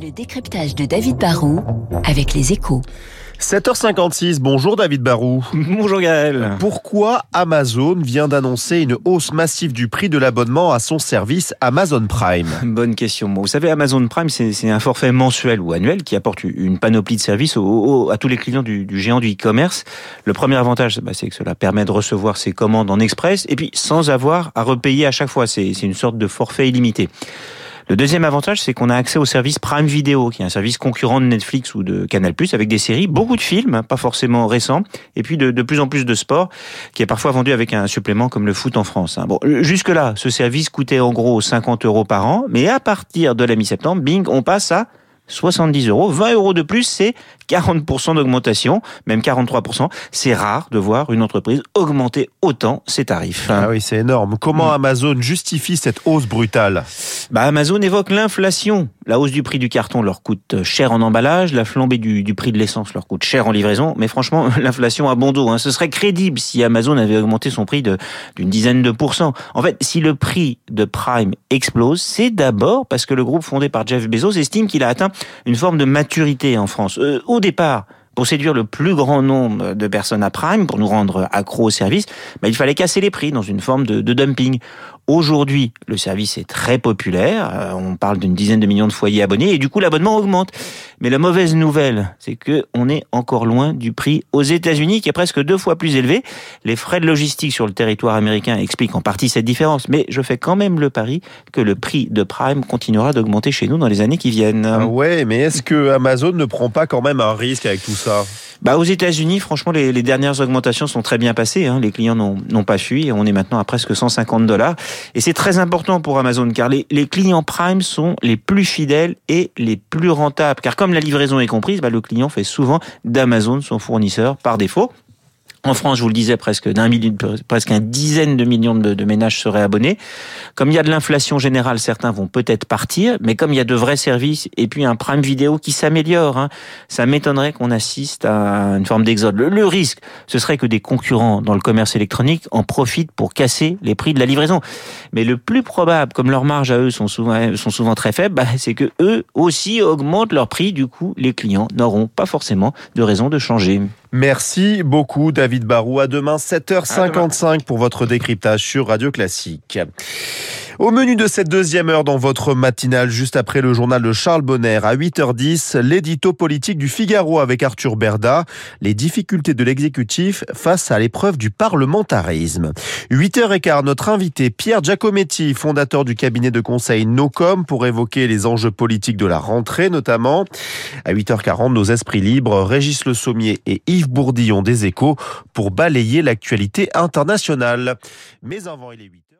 Le décryptage de David Barrault avec les échos. 7h56, bonjour David Barou. Bonjour Gaël. Pourquoi Amazon vient d'annoncer une hausse massive du prix de l'abonnement à son service Amazon Prime? Bonne question. Vous savez, Amazon Prime, c'est un forfait mensuel ou annuel qui apporte une panoplie de services à tous les clients du, géant du e-commerce. Le premier avantage, bah, c'est que cela permet de recevoir ses commandes en express et puis sans avoir à repayer à chaque fois. C'est une sorte de forfait illimité. Le deuxième avantage, c'est qu'on a accès au service Prime Video, qui est un service concurrent de Netflix ou de Canal+, avec des séries, beaucoup de films, hein, pas forcément récents, et puis de, de, plus en plus de sport, qui est parfois vendu avec un supplément comme le foot en France. Hein. Bon, jusque-là, ce service coûtait en gros 50 euros par an, mais à partir de la mi-septembre, bing, on passe à 70 euros. 20 euros de plus, c'est 40% d'augmentation, même 43%. C'est rare de voir une entreprise augmenter autant ses tarifs. Ah oui, c'est énorme. Comment mm. Amazon justifie cette hausse brutale? Bah, Amazon évoque l'inflation. La hausse du prix du carton leur coûte cher en emballage, la flambée du, prix de l'essence leur coûte cher en livraison, mais franchement, l'inflation a bon dos. Hein. Ce serait crédible si Amazon avait augmenté son prix d'une dizaine de pourcents. En fait, si le prix de Prime explose, c'est d'abord parce que le groupe fondé par Jeff Bezos estime qu'il a atteint une forme de maturité en France. Euh, au départ, pour séduire le plus grand nombre de personnes à Prime, pour nous rendre accro au service, bah, il fallait casser les prix dans une forme de dumping. Aujourd'hui, le service est très populaire. Euh, on parle d'une dizaine de millions de foyers abonnés et du coup, l'abonnement augmente. Mais la mauvaise nouvelle, c'est que on est encore loin du prix aux États-Unis, qui est presque deux fois plus élevé. Les frais de logistique sur le territoire américain expliquent en partie cette différence. Mais je fais quand même le pari que le prix de Prime continuera d'augmenter chez nous dans les années qui viennent. Ah ouais, mais est-ce que Amazon ne prend pas quand même un risque avec tout ça? Bah, aux États-Unis, franchement, les, les, dernières augmentations sont très bien passées. Hein. Les clients n'ont pas fui et on est maintenant à presque 150 dollars. Et c'est très important pour Amazon car les, clients Prime sont les plus fidèles et les plus rentables. Car comme la livraison est comprise, bah, le client fait souvent d'Amazon son fournisseur par défaut. En France, je vous le disais, presque d'un presque un dizaine de millions de, ménages seraient abonnés. Comme il y a de l'inflation générale, certains vont peut-être partir, mais comme il y a de vrais services et puis un prime vidéo qui s'améliore, hein, ça m'étonnerait qu'on assiste à une forme d'exode. Le, risque, ce serait que des concurrents dans le commerce électronique en profitent pour casser les prix de la livraison. Mais le plus probable, comme leurs marges à eux sont souvent, sont souvent très faibles, bah, c'est que eux aussi augmentent leur prix. Du coup, les clients n'auront pas forcément de raison de changer. Merci beaucoup David Barou. À demain 7h55 pour votre décryptage sur Radio Classique. Au menu de cette deuxième heure dans votre matinale, juste après le journal de Charles Bonner à 8h10, l'édito politique du Figaro avec Arthur Berda, les difficultés de l'exécutif face à l'épreuve du parlementarisme. 8h15, notre invité Pierre Giacometti, fondateur du cabinet de conseil NOCOM pour évoquer les enjeux politiques de la rentrée notamment. À 8h40, nos esprits libres, Régis Le Sommier et Yves Bourdillon des Échos pour balayer l'actualité internationale. Mais avant, il est 8h.